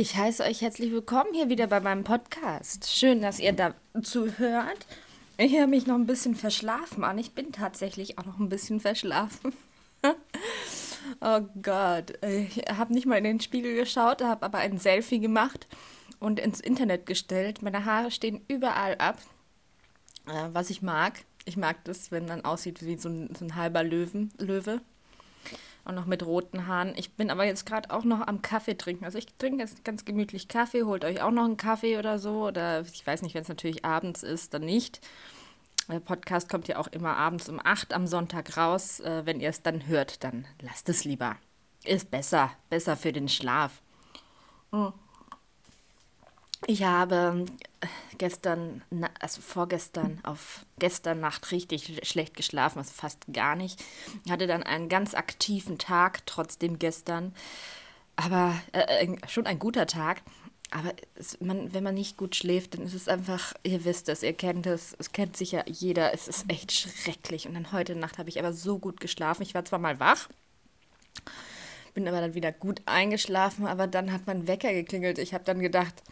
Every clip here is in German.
Ich heiße euch herzlich willkommen hier wieder bei meinem Podcast. Schön, dass ihr dazu hört. Ich höre mich noch ein bisschen verschlafen an. Ich bin tatsächlich auch noch ein bisschen verschlafen. oh Gott. Ich habe nicht mal in den Spiegel geschaut, habe aber ein Selfie gemacht und ins Internet gestellt. Meine Haare stehen überall ab, äh, was ich mag. Ich mag das, wenn man aussieht wie so ein, so ein halber Löwen, Löwe und noch mit roten Haaren. Ich bin aber jetzt gerade auch noch am Kaffee trinken. Also ich trinke jetzt ganz gemütlich Kaffee. Holt euch auch noch einen Kaffee oder so. Oder ich weiß nicht, wenn es natürlich abends ist, dann nicht. Der Podcast kommt ja auch immer abends um 8 am Sonntag raus. Äh, wenn ihr es dann hört, dann lasst es lieber. Ist besser. Besser für den Schlaf. Mhm. Ich habe äh, gestern, also vorgestern auf gestern Nacht richtig schlecht geschlafen, also fast gar nicht. Ich hatte dann einen ganz aktiven Tag, trotzdem gestern. Aber äh, äh, schon ein guter Tag. Aber es, man, wenn man nicht gut schläft, dann ist es einfach, ihr wisst es, ihr kennt es, es kennt sicher jeder, es ist echt schrecklich. Und dann heute Nacht habe ich aber so gut geschlafen. Ich war zwar mal wach, bin aber dann wieder gut eingeschlafen, aber dann hat mein Wecker geklingelt. Ich habe dann gedacht,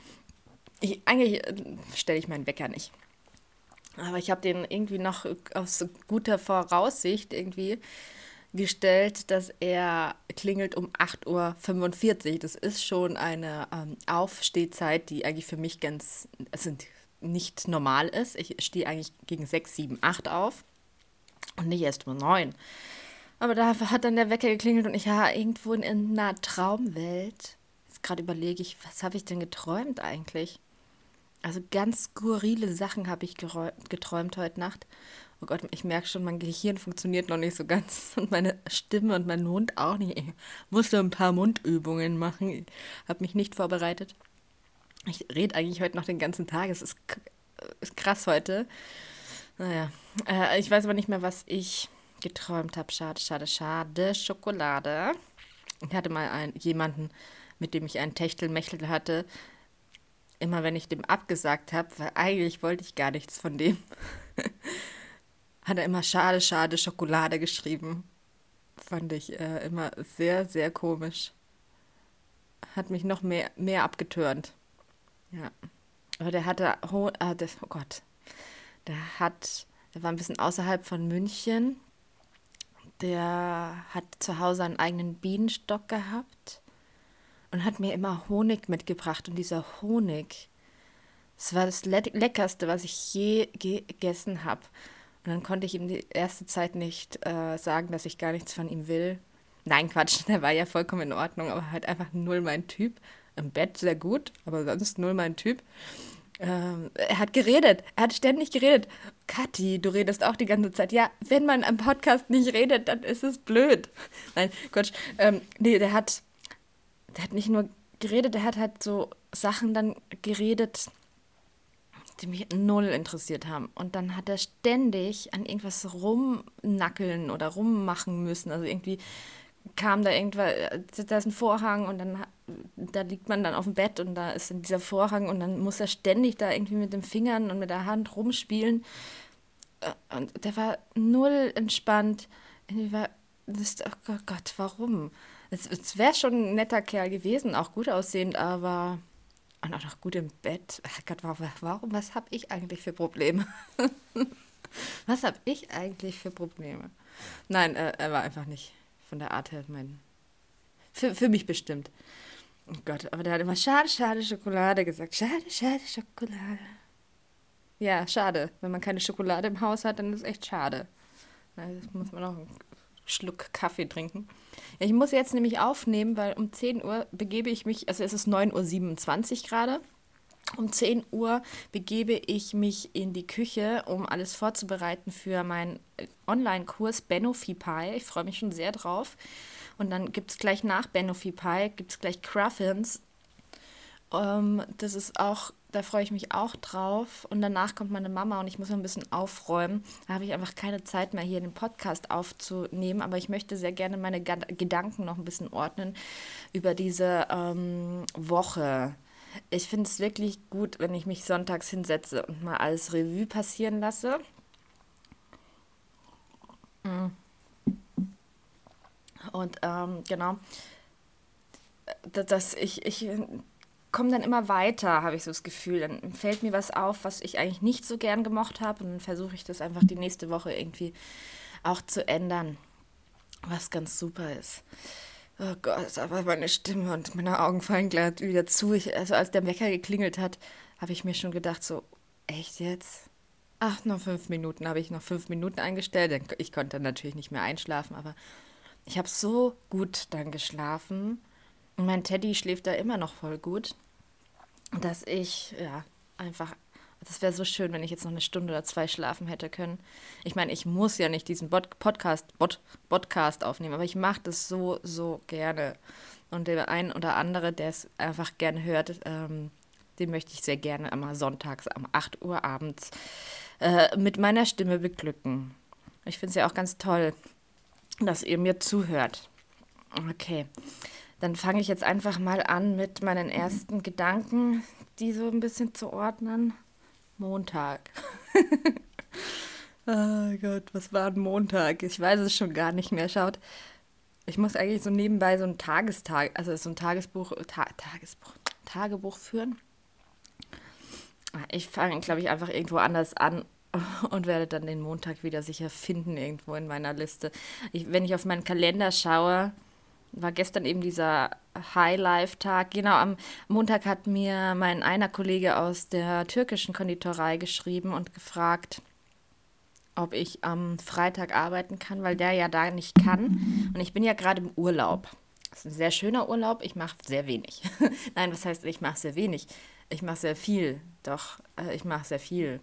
ich, eigentlich äh, stelle ich meinen Wecker nicht. Aber ich habe den irgendwie noch aus guter Voraussicht irgendwie gestellt, dass er klingelt um 8.45 Uhr. Das ist schon eine ähm, Aufstehzeit, die eigentlich für mich ganz also nicht normal ist. Ich stehe eigentlich gegen 6, 7, 8 auf und nicht erst um 9. Aber da hat dann der Wecker geklingelt und ich war irgendwo in einer Traumwelt. Jetzt gerade überlege ich, was habe ich denn geträumt eigentlich? Also ganz skurrile Sachen habe ich geträumt heute Nacht. Oh Gott, ich merke schon, mein Gehirn funktioniert noch nicht so ganz und meine Stimme und mein Mund auch nicht. Ich musste ein paar Mundübungen machen. Ich habe mich nicht vorbereitet. Ich rede eigentlich heute noch den ganzen Tag. Es ist, ist krass heute. Naja, äh, ich weiß aber nicht mehr, was ich geträumt habe. Schade, schade, schade. Schokolade. Ich hatte mal einen, jemanden, mit dem ich einen Techtelmechtel hatte, immer wenn ich dem abgesagt habe, weil eigentlich wollte ich gar nichts von dem, hat er immer schade, schade Schokolade geschrieben. Fand ich äh, immer sehr, sehr komisch. Hat mich noch mehr, mehr abgetörnt. Ja. Aber der hatte, oh, äh, das, oh Gott, der hat, der war ein bisschen außerhalb von München. Der hat zu Hause einen eigenen Bienenstock gehabt und hat mir immer Honig mitgebracht. Und dieser Honig, das war das Le Leckerste, was ich je gegessen habe. Und dann konnte ich ihm die erste Zeit nicht äh, sagen, dass ich gar nichts von ihm will. Nein, Quatsch, der war ja vollkommen in Ordnung, aber halt einfach null mein Typ. Im Bett sehr gut, aber sonst null mein Typ. Ähm, er hat geredet, er hat ständig geredet. Kathi, du redest auch die ganze Zeit. Ja, wenn man am Podcast nicht redet, dann ist es blöd. Nein, Quatsch. Ähm, nee, der hat der hat nicht nur geredet, der hat halt so Sachen dann geredet, die mich null interessiert haben. Und dann hat er ständig an irgendwas rumnackeln oder rummachen müssen. Also irgendwie kam da irgendwas, da ist ein Vorhang und dann da liegt man dann auf dem Bett und da ist dieser Vorhang und dann muss er ständig da irgendwie mit den Fingern und mit der Hand rumspielen. Äh, und der war null entspannt. Irgendwie war, oh Gott, warum? Es, es wäre schon ein netter Kerl gewesen, auch gut aussehend, aber und auch noch gut im Bett. Ach Gott, warum, warum was habe ich eigentlich für Probleme? was habe ich eigentlich für Probleme? Nein, äh, er war einfach nicht von der Art her mein. Für, für mich bestimmt. Oh Gott, aber der hat immer schade, schade Schokolade gesagt. Schade, schade Schokolade. Ja, schade. Wenn man keine Schokolade im Haus hat, dann ist es echt schade. Das muss man auch Schluck Kaffee trinken. Ja, ich muss jetzt nämlich aufnehmen, weil um 10 Uhr begebe ich mich, also es ist 9.27 Uhr gerade. Um 10 Uhr begebe ich mich in die Küche, um alles vorzubereiten für meinen äh, Online-Kurs Benofy Pie. Ich freue mich schon sehr drauf. Und dann gibt es gleich nach Benofy Pie, gibt es gleich Cruffins. Ähm, das ist auch da freue ich mich auch drauf. Und danach kommt meine Mama und ich muss noch ein bisschen aufräumen. Da habe ich einfach keine Zeit mehr, hier den Podcast aufzunehmen. Aber ich möchte sehr gerne meine Gedanken noch ein bisschen ordnen über diese ähm, Woche. Ich finde es wirklich gut, wenn ich mich sonntags hinsetze und mal alles Revue passieren lasse. Mm. Und ähm, genau, dass ich, ich komme dann immer weiter, habe ich so das Gefühl. Dann fällt mir was auf, was ich eigentlich nicht so gern gemocht habe und dann versuche ich das einfach die nächste Woche irgendwie auch zu ändern, was ganz super ist. Oh Gott, aber meine Stimme und meine Augen fallen gleich wieder zu. Ich, also als der Wecker geklingelt hat, habe ich mir schon gedacht, so, echt jetzt? Ach, noch fünf Minuten habe ich noch fünf Minuten eingestellt. Ich konnte natürlich nicht mehr einschlafen, aber ich habe so gut dann geschlafen. Und mein Teddy schläft da immer noch voll gut, dass ich, ja, einfach, das wäre so schön, wenn ich jetzt noch eine Stunde oder zwei schlafen hätte können. Ich meine, ich muss ja nicht diesen Bot Podcast, Bot Podcast aufnehmen, aber ich mache das so, so gerne. Und der ein oder andere, der es einfach gerne hört, ähm, den möchte ich sehr gerne einmal sonntags um 8 Uhr abends äh, mit meiner Stimme beglücken. Ich finde es ja auch ganz toll, dass ihr mir zuhört. Okay, dann fange ich jetzt einfach mal an mit meinen ersten Gedanken, die so ein bisschen zu ordnen. Montag. oh Gott, was war ein Montag? Ich weiß es schon gar nicht mehr. Schaut, ich muss eigentlich so nebenbei so ein Tagestag, also so ein Tagesbuch, Ta Tagesbuch, Tagebuch führen. Ich fange, glaube ich, einfach irgendwo anders an und werde dann den Montag wieder sicher finden irgendwo in meiner Liste. Ich, wenn ich auf meinen Kalender schaue, war gestern eben dieser High-Life-Tag. Genau, am Montag hat mir mein einer Kollege aus der türkischen Konditorei geschrieben und gefragt, ob ich am Freitag arbeiten kann, weil der ja da nicht kann. Und ich bin ja gerade im Urlaub. Das ist ein sehr schöner Urlaub. Ich mache sehr wenig. Nein, was heißt, ich mache sehr wenig? Ich mache sehr viel. Doch, äh, ich mache sehr viel.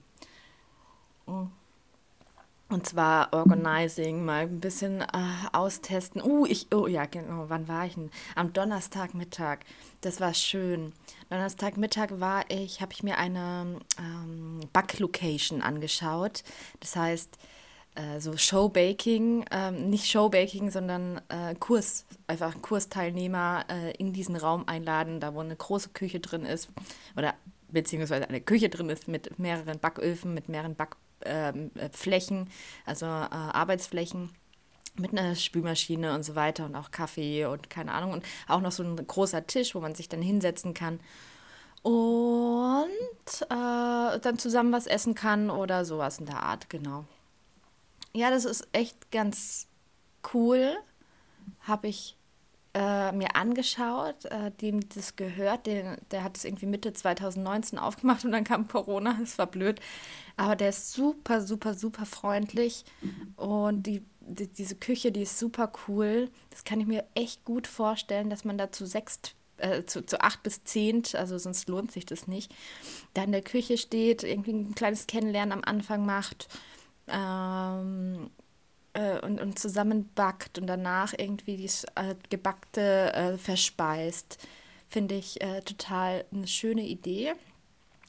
Und zwar Organizing, mal ein bisschen äh, austesten. Uh, ich, oh ja, genau, wann war ich denn? Am Donnerstagmittag. Das war schön. Donnerstagmittag war ich, habe ich mir eine ähm, Backlocation angeschaut. Das heißt, äh, so Showbaking, ähm, nicht Showbaking, sondern äh, Kurs, einfach Kursteilnehmer äh, in diesen Raum einladen, da wo eine große Küche drin ist oder beziehungsweise eine Küche drin ist mit mehreren Backöfen, mit mehreren Back ähm, äh, Flächen, also äh, Arbeitsflächen mit einer Spülmaschine und so weiter und auch Kaffee und keine Ahnung und auch noch so ein großer Tisch, wo man sich dann hinsetzen kann und äh, dann zusammen was essen kann oder sowas in der Art, genau. Ja, das ist echt ganz cool. Habe ich äh, mir angeschaut, äh, dem das gehört. Den, der hat es irgendwie Mitte 2019 aufgemacht und dann kam Corona. Das war blöd. Aber der ist super, super, super freundlich. Und die, die, diese Küche, die ist super cool. Das kann ich mir echt gut vorstellen, dass man da zu sechs äh, zu, zu acht bis zehn, also sonst lohnt sich das nicht, da in der Küche steht, irgendwie ein kleines Kennenlernen am Anfang macht ähm, äh, und, und zusammen und danach irgendwie das äh, Gebackte äh, verspeist, finde ich äh, total eine schöne Idee.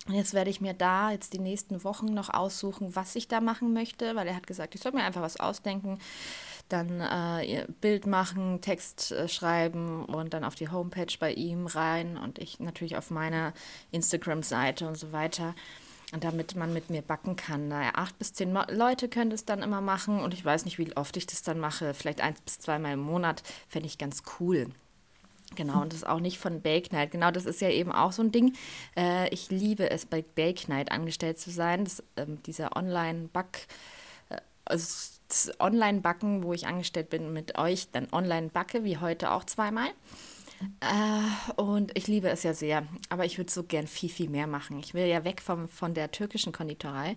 Jetzt werde ich mir da jetzt die nächsten Wochen noch aussuchen, was ich da machen möchte, weil er hat gesagt, ich soll mir einfach was ausdenken, dann äh, Bild machen, Text äh, schreiben und dann auf die Homepage bei ihm rein und ich natürlich auf meiner Instagram-Seite und so weiter. Damit man mit mir backen kann. Naja, acht bis zehn Leute können das dann immer machen und ich weiß nicht, wie oft ich das dann mache. Vielleicht eins bis zweimal im Monat fände ich ganz cool. Genau, und das ist auch nicht von Bake Night. Genau, das ist ja eben auch so ein Ding. Äh, ich liebe es, bei Bake Night angestellt zu sein. Das, ähm, dieser Online-Back, äh, also Online-Backen, wo ich angestellt bin mit euch, dann online backe, wie heute auch zweimal. Äh, und ich liebe es ja sehr, aber ich würde so gern viel, viel mehr machen. Ich will ja weg vom, von der türkischen Konditorei.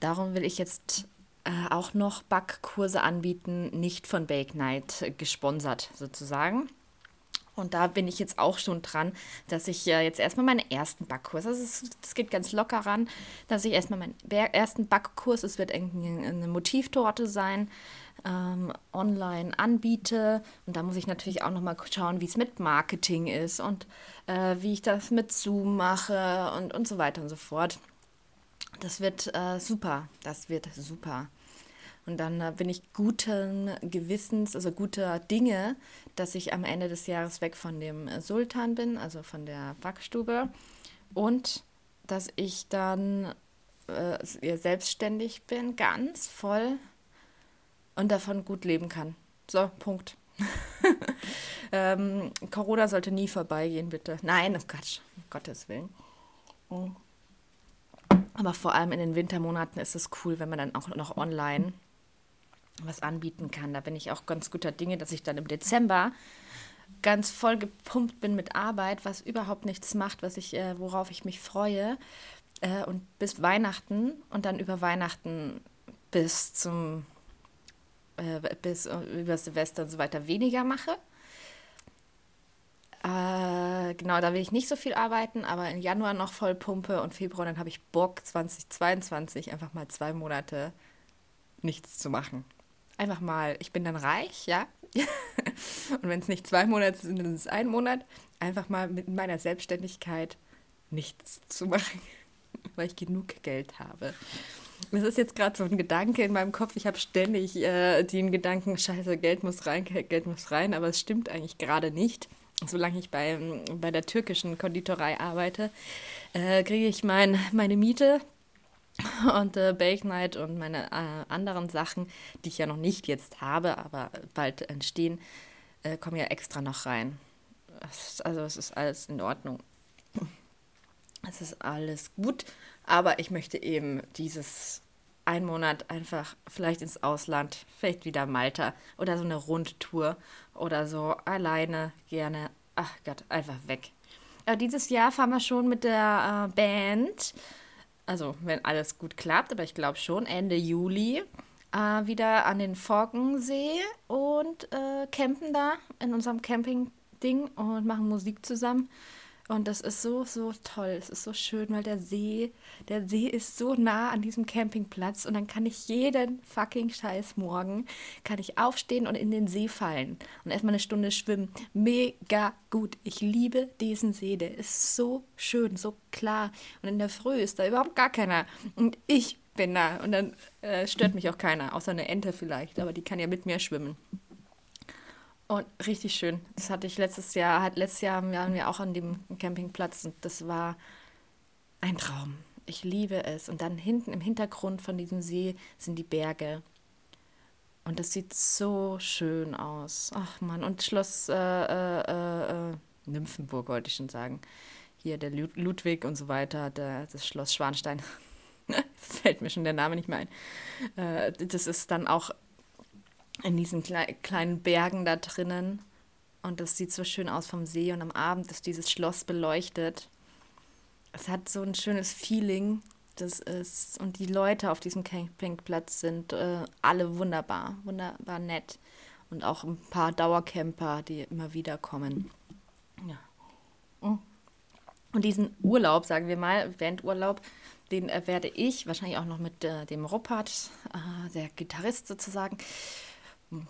Darum will ich jetzt äh, auch noch Backkurse anbieten, nicht von Bake Night gesponsert sozusagen. Und da bin ich jetzt auch schon dran, dass ich äh, jetzt erstmal meinen ersten Backkurs, ist, das geht ganz locker ran, dass ich erstmal meinen ersten Backkurs, es wird eine Motivtorte sein, ähm, online anbiete. Und da muss ich natürlich auch nochmal schauen, wie es mit Marketing ist und äh, wie ich das mit Zoom mache und, und so weiter und so fort. Das wird äh, super, das wird super. Und dann äh, bin ich guten Gewissens, also guter Dinge, dass ich am Ende des Jahres weg von dem Sultan bin, also von der Backstube. Und dass ich dann äh, selbstständig bin, ganz voll und davon gut leben kann. So, Punkt. ähm, Corona sollte nie vorbeigehen, bitte. Nein, oh Quatsch. Gottes Willen. Aber vor allem in den Wintermonaten ist es cool, wenn man dann auch noch online was anbieten kann. Da bin ich auch ganz guter Dinge, dass ich dann im Dezember ganz voll gepumpt bin mit Arbeit, was überhaupt nichts macht, was ich, äh, worauf ich mich freue. Äh, und bis Weihnachten und dann über Weihnachten bis zum äh, bis äh, über Silvester und so weiter weniger mache. Äh, genau, da will ich nicht so viel arbeiten, aber im Januar noch voll Pumpe und Februar, dann habe ich Bock 2022 einfach mal zwei Monate nichts zu machen. Einfach mal, ich bin dann reich, ja. und wenn es nicht zwei Monate sind, dann ist es ein Monat. Einfach mal mit meiner Selbstständigkeit nichts zu machen, weil ich genug Geld habe. Das ist jetzt gerade so ein Gedanke in meinem Kopf. Ich habe ständig äh, den Gedanken, scheiße, Geld muss rein, Geld muss rein, aber es stimmt eigentlich gerade nicht. Solange ich bei, bei der türkischen Konditorei arbeite, äh, kriege ich mein, meine Miete und äh, Bake Night und meine äh, anderen Sachen, die ich ja noch nicht jetzt habe, aber bald entstehen, äh, kommen ja extra noch rein. Also es ist alles in Ordnung. Es ist alles gut, aber ich möchte eben dieses ein Monat einfach vielleicht ins Ausland, vielleicht wieder Malta oder so eine Rundtour oder so alleine gerne. Ach Gott, einfach weg. Äh, dieses Jahr fahren wir schon mit der äh, Band, also wenn alles gut klappt, aber ich glaube schon Ende Juli äh, wieder an den Forkensee und äh, campen da in unserem Camping-Ding und machen Musik zusammen. Und das ist so, so toll. Es ist so schön, weil der See, der See ist so nah an diesem Campingplatz und dann kann ich jeden fucking Scheiß morgen, kann ich aufstehen und in den See fallen und erstmal eine Stunde schwimmen. Mega gut. Ich liebe diesen See. Der ist so schön, so klar. Und in der Früh ist da überhaupt gar keiner. Und ich bin da. Und dann äh, stört mich auch keiner, außer eine Ente vielleicht, aber die kann ja mit mir schwimmen. Und richtig schön. Das hatte ich letztes Jahr, hat letztes Jahr waren wir auch an dem Campingplatz und das war ein Traum. Ich liebe es. Und dann hinten im Hintergrund von diesem See sind die Berge. Und das sieht so schön aus. Ach man, und Schloss äh, äh, äh Nymphenburg wollte ich schon sagen. Hier der Ludwig und so weiter, der, das Schloss Schwanstein. fällt mir schon der Name nicht mehr ein. Äh, das ist dann auch in diesen klei kleinen Bergen da drinnen. Und das sieht so schön aus vom See und am Abend ist dieses Schloss beleuchtet. Es hat so ein schönes Feeling. Das ist, und die Leute auf diesem Campingplatz sind äh, alle wunderbar, wunderbar nett. Und auch ein paar Dauercamper, die immer wieder kommen. Ja. Oh. Und diesen Urlaub, sagen wir mal, Bandurlaub, den äh, werde ich wahrscheinlich auch noch mit äh, dem Ruppert, äh, der Gitarrist sozusagen,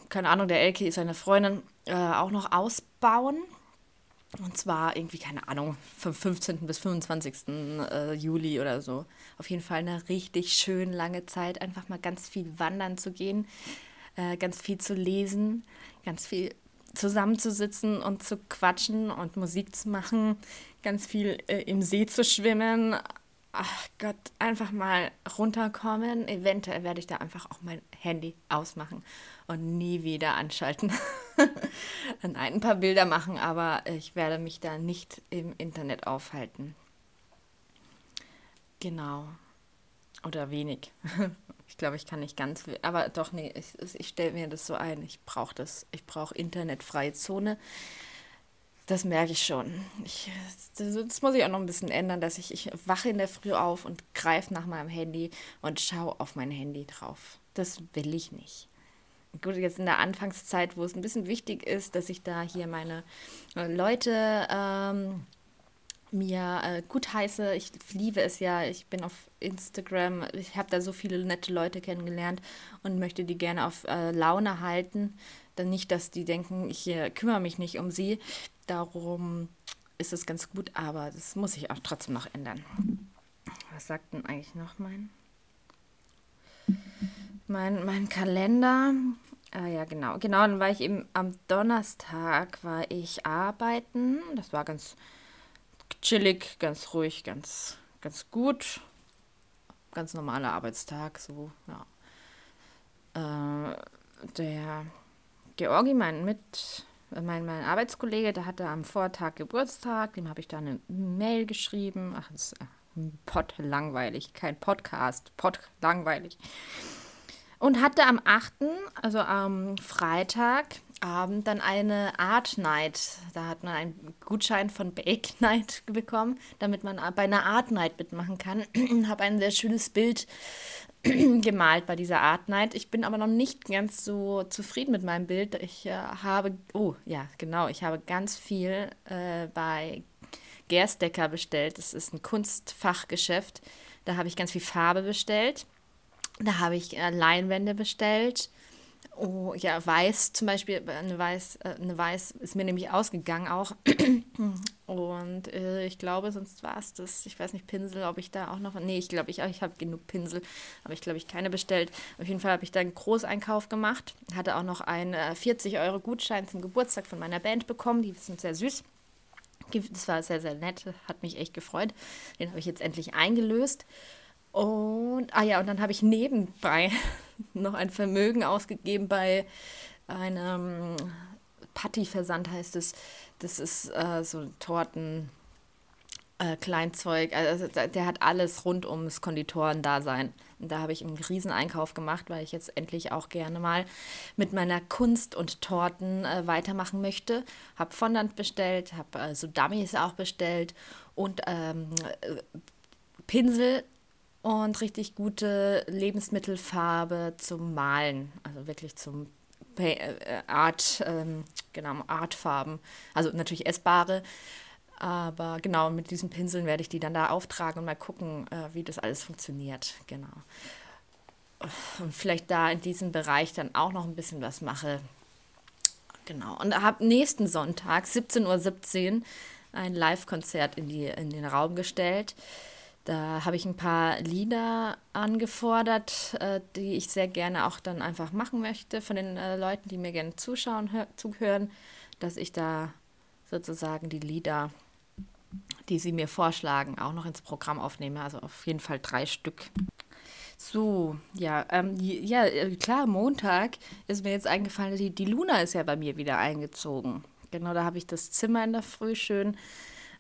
keine Ahnung, der Elke ist seine Freundin, äh, auch noch ausbauen. Und zwar irgendwie, keine Ahnung, vom 15. bis 25. Äh, Juli oder so. Auf jeden Fall eine richtig schön lange Zeit, einfach mal ganz viel wandern zu gehen, äh, ganz viel zu lesen, ganz viel zusammenzusitzen und zu quatschen und Musik zu machen, ganz viel äh, im See zu schwimmen, ach Gott, einfach mal runterkommen. Eventuell werde ich da einfach auch mein Handy ausmachen und nie wieder anschalten. Nein, ein paar Bilder machen, aber ich werde mich da nicht im Internet aufhalten. Genau. Oder wenig. Ich glaube, ich kann nicht ganz. Aber doch, nee, ich, ich stelle mir das so ein. Ich brauche das. Ich brauche internetfreie Zone. Das merke ich schon. Ich, das, das, muss ich auch noch ein bisschen ändern, dass ich, ich wache in der Früh auf und greife nach meinem Handy und schaue auf mein Handy drauf. Das will ich nicht. Gut, jetzt in der Anfangszeit, wo es ein bisschen wichtig ist, dass ich da hier meine äh, Leute ähm, mir äh, gut heiße. Ich liebe es ja. Ich bin auf Instagram. Ich habe da so viele nette Leute kennengelernt und möchte die gerne auf äh, Laune halten. Dann nicht, dass die denken, ich äh, kümmere mich nicht um sie. Darum ist es ganz gut, aber das muss ich auch trotzdem noch ändern. Was sagt denn eigentlich noch mein, mein, mein Kalender? Ah ja, genau. Genau, dann war ich eben am Donnerstag war ich arbeiten. Das war ganz chillig, ganz ruhig, ganz, ganz gut. Ganz normaler Arbeitstag, so, ja. Äh, der Georgi, mein mit mein, mein Arbeitskollege, der hatte am Vortag Geburtstag, dem habe ich da eine Mail geschrieben. Ach, das ist Pod langweilig, kein Podcast, Pod langweilig. Und hatte am 8., also am Freitagabend, dann eine Art Night. Da hat man einen Gutschein von Bake Night bekommen, damit man bei einer Art Night mitmachen kann. habe ein sehr schönes Bild gemalt bei dieser Art Night. Ich bin aber noch nicht ganz so zufrieden mit meinem Bild. Ich äh, habe, oh ja, genau, ich habe ganz viel äh, bei Gerstecker bestellt. Das ist ein Kunstfachgeschäft. Da habe ich ganz viel Farbe bestellt. Da habe ich äh, Leinwände bestellt. Oh, ja, weiß zum Beispiel, eine weiß, äh, eine weiß ist mir nämlich ausgegangen auch. Und äh, ich glaube, sonst war es das. Ich weiß nicht, Pinsel, ob ich da auch noch. Nee, ich glaube, ich, ich habe genug Pinsel, aber ich glaube, ich keine bestellt. Auf jeden Fall habe ich da einen Großeinkauf gemacht. Hatte auch noch einen äh, 40 Euro Gutschein zum Geburtstag von meiner Band bekommen. Die sind sehr süß. Das war sehr, sehr nett, hat mich echt gefreut. Den habe ich jetzt endlich eingelöst. Und, ah ja, und dann habe ich nebenbei noch ein Vermögen ausgegeben bei einem Patty-Versand, heißt es. Das ist äh, so Torten, äh, Kleinzeug. Also der hat alles rund ums Konditorendasein. Und da habe ich einen Rieseneinkauf gemacht, weil ich jetzt endlich auch gerne mal mit meiner Kunst und Torten äh, weitermachen möchte. Habe Fondant bestellt, habe äh, so Dummies auch bestellt und ähm, äh, Pinsel und richtig gute Lebensmittelfarbe zum Malen. Also wirklich zum äh, Art, ähm, genau, Artfarben. Also natürlich essbare. Aber genau, mit diesen Pinseln werde ich die dann da auftragen und mal gucken, äh, wie das alles funktioniert. Genau. Und vielleicht da in diesem Bereich dann auch noch ein bisschen was mache. Genau. Und habe nächsten Sonntag, 17.17 Uhr, ein Live-Konzert in, in den Raum gestellt. Da habe ich ein paar Lieder angefordert, äh, die ich sehr gerne auch dann einfach machen möchte von den äh, Leuten, die mir gerne zuschauen, zuhören, dass ich da sozusagen die Lieder die sie mir vorschlagen, auch noch ins Programm aufnehme. Also auf jeden Fall drei Stück. So, ja, ähm, ja, äh, klar, Montag ist mir jetzt eingefallen, die, die Luna ist ja bei mir wieder eingezogen. Genau, da habe ich das Zimmer in der Früh schön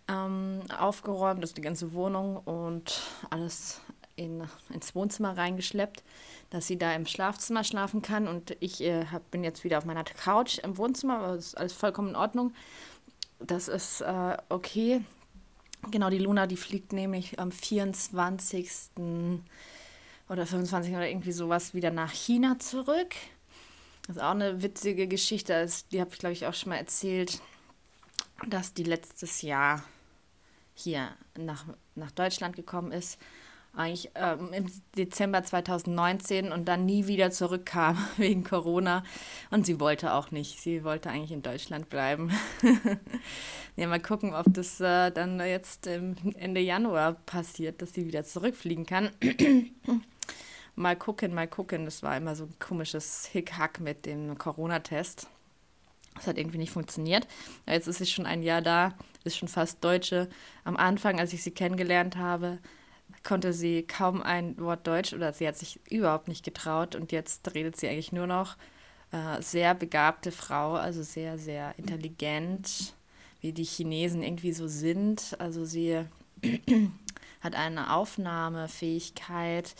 ähm, aufgeräumt, ist die ganze Wohnung und alles in, ins Wohnzimmer reingeschleppt, dass sie da im Schlafzimmer schlafen kann. Und ich äh, hab, bin jetzt wieder auf meiner Couch im Wohnzimmer, aber das ist alles vollkommen in Ordnung. Das ist äh, okay. Genau, die Luna, die fliegt nämlich am 24. oder 25. oder irgendwie sowas wieder nach China zurück. Das ist auch eine witzige Geschichte. Die habe ich, glaube ich, auch schon mal erzählt, dass die letztes Jahr hier nach, nach Deutschland gekommen ist eigentlich ähm, im Dezember 2019 und dann nie wieder zurückkam wegen Corona. Und sie wollte auch nicht. Sie wollte eigentlich in Deutschland bleiben. ja, mal gucken, ob das äh, dann jetzt Ende Januar passiert, dass sie wieder zurückfliegen kann. mal gucken, mal gucken. Das war immer so ein komisches Hickhack mit dem Corona-Test. Das hat irgendwie nicht funktioniert. Jetzt ist sie schon ein Jahr da, ist schon fast Deutsche. Am Anfang, als ich sie kennengelernt habe, konnte sie kaum ein Wort Deutsch oder sie hat sich überhaupt nicht getraut und jetzt redet sie eigentlich nur noch. Äh, sehr begabte Frau, also sehr, sehr intelligent, wie die Chinesen irgendwie so sind. Also sie hat eine Aufnahmefähigkeit,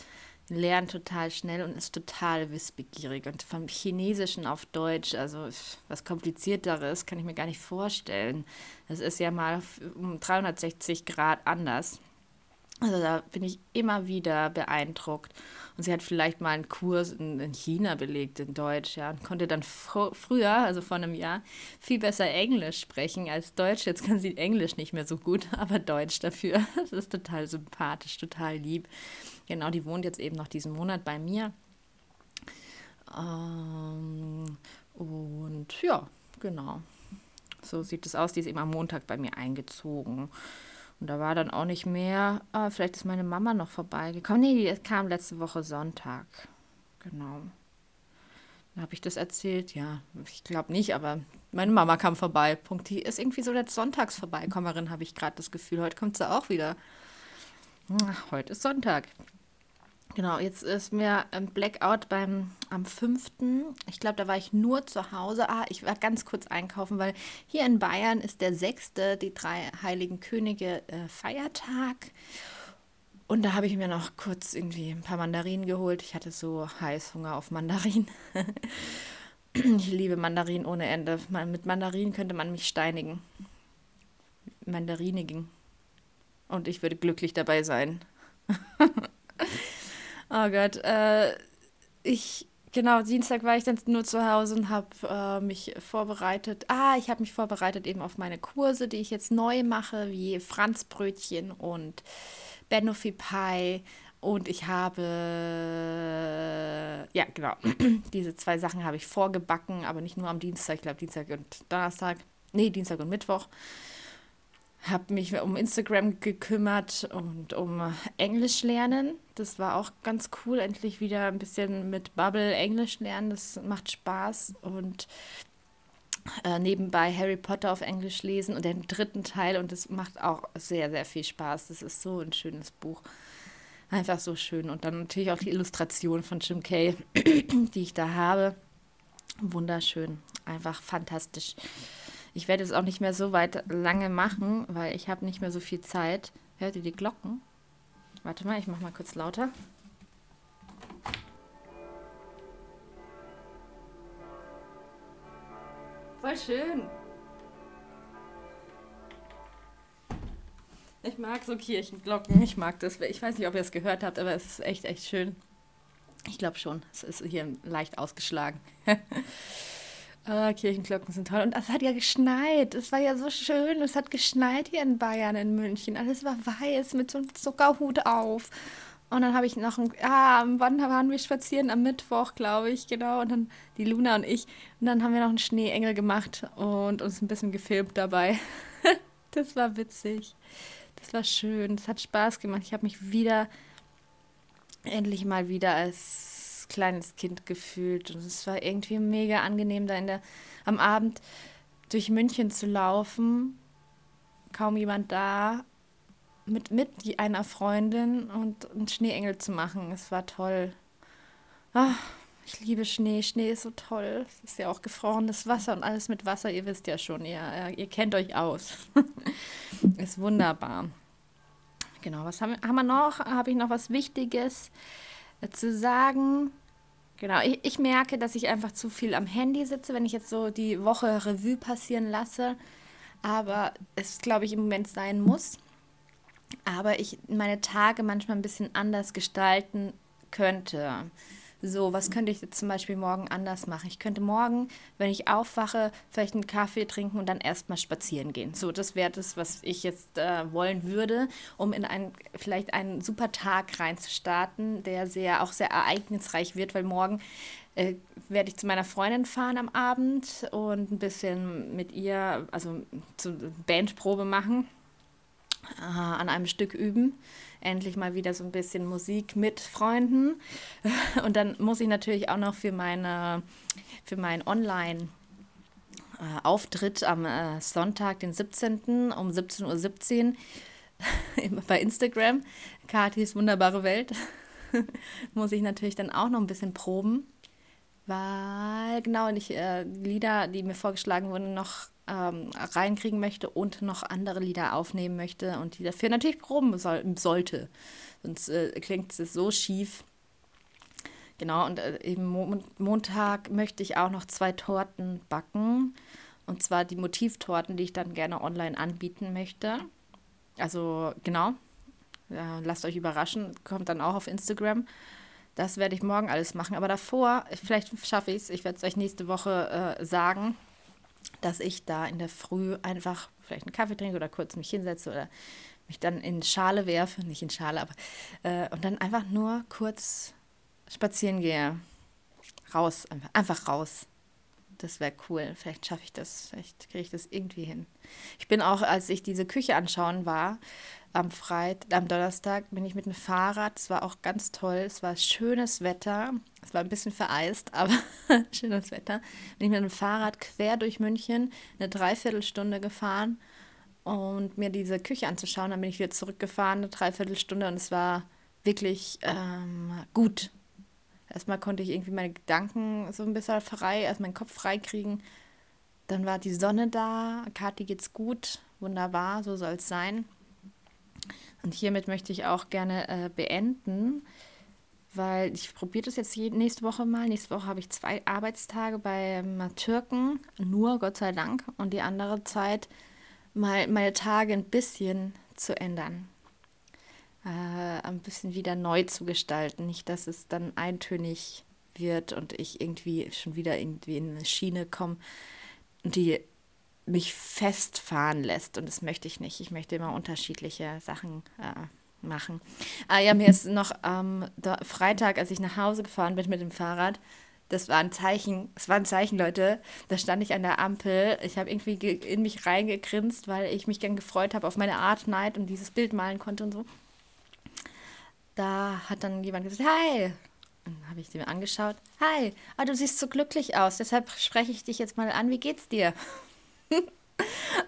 lernt total schnell und ist total wissbegierig. Und vom Chinesischen auf Deutsch, also was komplizierteres, kann ich mir gar nicht vorstellen. Das ist ja mal um 360 Grad anders. Also da bin ich immer wieder beeindruckt. Und sie hat vielleicht mal einen Kurs in, in China belegt, in Deutsch, ja, und konnte dann fr früher, also vor einem Jahr, viel besser Englisch sprechen als Deutsch. Jetzt kann sie Englisch nicht mehr so gut, aber Deutsch dafür. Das ist total sympathisch, total lieb. Genau, die wohnt jetzt eben noch diesen Monat bei mir. Ähm, und ja, genau. So sieht es aus. Die ist eben am Montag bei mir eingezogen. Und da war dann auch nicht mehr, ah, vielleicht ist meine Mama noch vorbeigekommen. Nee, die kam letzte Woche Sonntag. Genau. Habe ich das erzählt. Ja, ich glaube nicht, aber meine Mama kam vorbei. Punkt. Die ist irgendwie so der Sonntagsvorbeikommerin, habe ich gerade das Gefühl. Heute kommt sie auch wieder. Heute ist Sonntag. Genau, jetzt ist mir ein Blackout beim am 5. Ich glaube, da war ich nur zu Hause. Ah, ich war ganz kurz einkaufen, weil hier in Bayern ist der 6., die drei heiligen Könige, äh, Feiertag. Und da habe ich mir noch kurz irgendwie ein paar Mandarinen geholt. Ich hatte so Heißhunger auf Mandarinen. ich liebe Mandarinen ohne Ende. Mit Mandarinen könnte man mich steinigen. Mandarinigen. Und ich würde glücklich dabei sein. Oh Gott, äh, ich, genau, Dienstag war ich dann nur zu Hause und habe äh, mich vorbereitet. Ah, ich habe mich vorbereitet eben auf meine Kurse, die ich jetzt neu mache, wie Franzbrötchen und Banoffee Pie. Und ich habe, ja, genau, diese zwei Sachen habe ich vorgebacken, aber nicht nur am Dienstag, ich glaube Dienstag und Donnerstag. Nee, Dienstag und Mittwoch habe mich um Instagram gekümmert und um Englisch lernen. Das war auch ganz cool, endlich wieder ein bisschen mit Bubble Englisch lernen. Das macht Spaß und äh, nebenbei Harry Potter auf Englisch lesen und den dritten Teil und das macht auch sehr, sehr viel Spaß. Das ist so ein schönes Buch. Einfach so schön. Und dann natürlich auch die Illustration von Jim Kay, die ich da habe. Wunderschön. Einfach fantastisch. Ich werde es auch nicht mehr so weit lange machen, weil ich habe nicht mehr so viel Zeit. Hört ihr die Glocken? Warte mal, ich mache mal kurz lauter. Voll schön. Ich mag so Kirchenglocken. Ich mag das. Ich weiß nicht, ob ihr es gehört habt, aber es ist echt, echt schön. Ich glaube schon. Es ist hier leicht ausgeschlagen. Ah, Kirchenglocken sind toll. Und es hat ja geschneit. Es war ja so schön. Es hat geschneit hier in Bayern, in München. Alles war weiß mit so einem Zuckerhut auf. Und dann habe ich noch ein, ah, wann waren wir spazieren? Am Mittwoch, glaube ich, genau. Und dann die Luna und ich. Und dann haben wir noch einen Schneeengel gemacht und uns ein bisschen gefilmt dabei. das war witzig. Das war schön. Das hat Spaß gemacht. Ich habe mich wieder, endlich mal wieder als kleines Kind gefühlt. Und es war irgendwie mega angenehm, da in der, am Abend durch München zu laufen. Kaum jemand da. Mit, mit einer Freundin und einen Schneeengel zu machen. Es war toll. Ach, ich liebe Schnee. Schnee ist so toll. Es ist ja auch gefrorenes Wasser und alles mit Wasser. Ihr wisst ja schon, ihr, ihr kennt euch aus. ist wunderbar. Genau, was haben, haben wir noch? Habe ich noch was Wichtiges? Zu sagen, genau, ich, ich merke, dass ich einfach zu viel am Handy sitze, wenn ich jetzt so die Woche Revue passieren lasse. Aber es, glaube ich, im Moment sein muss. Aber ich meine Tage manchmal ein bisschen anders gestalten könnte. So, was könnte ich jetzt zum Beispiel morgen anders machen? Ich könnte morgen, wenn ich aufwache, vielleicht einen Kaffee trinken und dann erstmal spazieren gehen. So, das wäre das, was ich jetzt äh, wollen würde, um in einen, vielleicht einen super Tag reinzustarten, der sehr, auch sehr ereignisreich wird, weil morgen äh, werde ich zu meiner Freundin fahren am Abend und ein bisschen mit ihr, also zur Bandprobe machen, äh, an einem Stück üben endlich mal wieder so ein bisschen Musik mit Freunden. Und dann muss ich natürlich auch noch für meine, für meinen Online- Auftritt am äh, Sonntag, den 17. um 17.17 Uhr bei Instagram, Katis wunderbare Welt, muss ich natürlich dann auch noch ein bisschen proben, weil genau ich äh, Lieder, die mir vorgeschlagen wurden, noch ähm, reinkriegen möchte und noch andere Lieder aufnehmen möchte und die dafür natürlich proben soll, sollte. Sonst äh, klingt es so schief. Genau, und äh, eben Mo Montag möchte ich auch noch zwei Torten backen. Und zwar die Motivtorten, die ich dann gerne online anbieten möchte. Also genau, ja, lasst euch überraschen, kommt dann auch auf Instagram. Das werde ich morgen alles machen. Aber davor, vielleicht schaffe ich es, ich werde es euch nächste Woche äh, sagen, dass ich da in der Früh einfach vielleicht einen Kaffee trinke oder kurz mich hinsetze oder mich dann in Schale werfe, nicht in Schale, aber äh, und dann einfach nur kurz spazieren gehe. Raus, einfach, einfach raus. Das wäre cool. Vielleicht schaffe ich das. Vielleicht kriege ich das irgendwie hin. Ich bin auch, als ich diese Küche anschauen war, am Freitag, am Donnerstag bin ich mit dem Fahrrad. Es war auch ganz toll. Es war schönes Wetter. Es war ein bisschen vereist, aber schönes Wetter. Bin ich mit dem Fahrrad quer durch München eine Dreiviertelstunde gefahren und mir diese Küche anzuschauen. Dann bin ich wieder zurückgefahren, eine Dreiviertelstunde und es war wirklich ähm, gut. Erstmal konnte ich irgendwie meine Gedanken so ein bisschen frei, erst meinen Kopf frei kriegen. Dann war die Sonne da, Kathi geht's gut, wunderbar, so soll es sein. Und hiermit möchte ich auch gerne äh, beenden, weil ich probiere das jetzt nächste Woche mal. Nächste Woche habe ich zwei Arbeitstage beim Türken, nur Gott sei Dank, und die andere Zeit mal meine Tage ein bisschen zu ändern. Äh, ein bisschen wieder neu zu gestalten. Nicht, dass es dann eintönig wird und ich irgendwie schon wieder irgendwie in eine Schiene komme, die mich festfahren lässt. Und das möchte ich nicht. Ich möchte immer unterschiedliche Sachen äh, machen. Ah ja, mir ist noch am ähm, Freitag, als ich nach Hause gefahren bin mit dem Fahrrad, das war ein Zeichen, es war ein Zeichen, Leute. Da stand ich an der Ampel. Ich habe irgendwie in mich reingegrinst, weil ich mich gern gefreut habe auf meine Art Night und dieses Bild malen konnte und so. Da hat dann jemand gesagt, hi. Dann habe ich sie mir angeschaut. Hi, oh, du siehst so glücklich aus, deshalb spreche ich dich jetzt mal an. Wie geht's dir?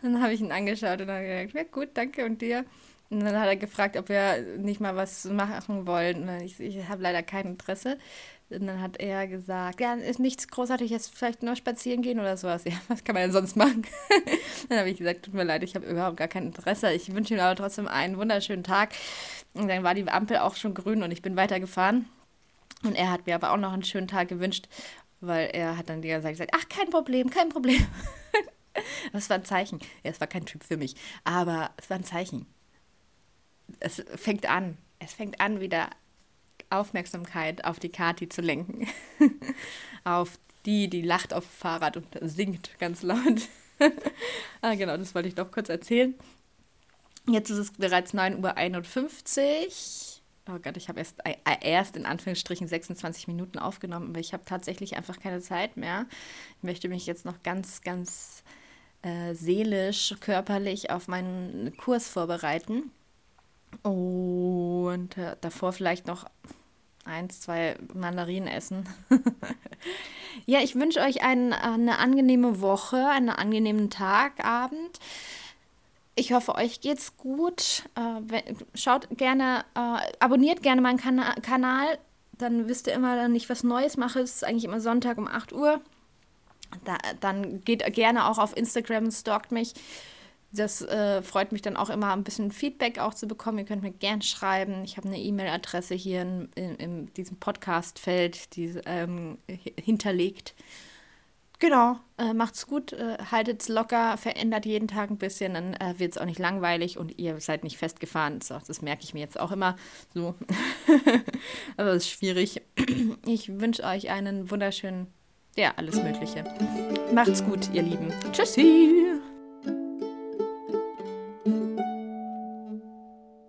Dann habe ich ihn angeschaut und habe gesagt, ja gut, danke und dir. Und dann hat er gefragt, ob wir nicht mal was machen wollen. Ich, ich habe leider kein Interesse. Und dann hat er gesagt, ja, ist nichts Großartiges, vielleicht nur spazieren gehen oder sowas. Ja, was kann man denn sonst machen? dann habe ich gesagt, tut mir leid, ich habe überhaupt gar kein Interesse. Ich wünsche ihm aber trotzdem einen wunderschönen Tag. Und dann war die Ampel auch schon grün und ich bin weitergefahren. Und er hat mir aber auch noch einen schönen Tag gewünscht, weil er hat dann die ganze Zeit gesagt, ach, kein Problem, kein Problem. das war ein Zeichen. Ja, es war kein Typ für mich, aber es war ein Zeichen. Es fängt an. Es fängt an, wieder Aufmerksamkeit auf die Kati zu lenken. auf die, die lacht auf dem Fahrrad und singt ganz laut. ah, genau, das wollte ich doch kurz erzählen. Jetzt ist es bereits 9.51 Uhr. Oh Gott, ich habe erst, äh, erst in Anführungsstrichen 26 Minuten aufgenommen, aber ich habe tatsächlich einfach keine Zeit mehr. Ich möchte mich jetzt noch ganz, ganz äh, seelisch, körperlich auf meinen Kurs vorbereiten. Und äh, davor vielleicht noch eins, zwei Mandarinen essen. ja, ich wünsche euch ein, eine angenehme Woche, einen angenehmen Tag, Abend. Ich hoffe, euch geht's gut. Äh, schaut gerne, äh, abonniert gerne meinen Kana Kanal. Dann wisst ihr immer, wenn ich was Neues mache. Es ist eigentlich immer Sonntag um 8 Uhr. Da, dann geht gerne auch auf Instagram, stalkt mich. Das äh, freut mich dann auch immer, ein bisschen Feedback auch zu bekommen. Ihr könnt mir gern schreiben. Ich habe eine E-Mail-Adresse hier in, in, in, diesem Podcast-Feld die, ähm, hinterlegt. Genau, äh, macht's gut, äh, haltet's locker, verändert jeden Tag ein bisschen, dann äh, wird es auch nicht langweilig und ihr seid nicht festgefahren. So, das merke ich mir jetzt auch immer so. Aber es ist schwierig. Ich wünsche euch einen wunderschönen, ja, alles Mögliche. Macht's gut, ihr Lieben. Tschüssi!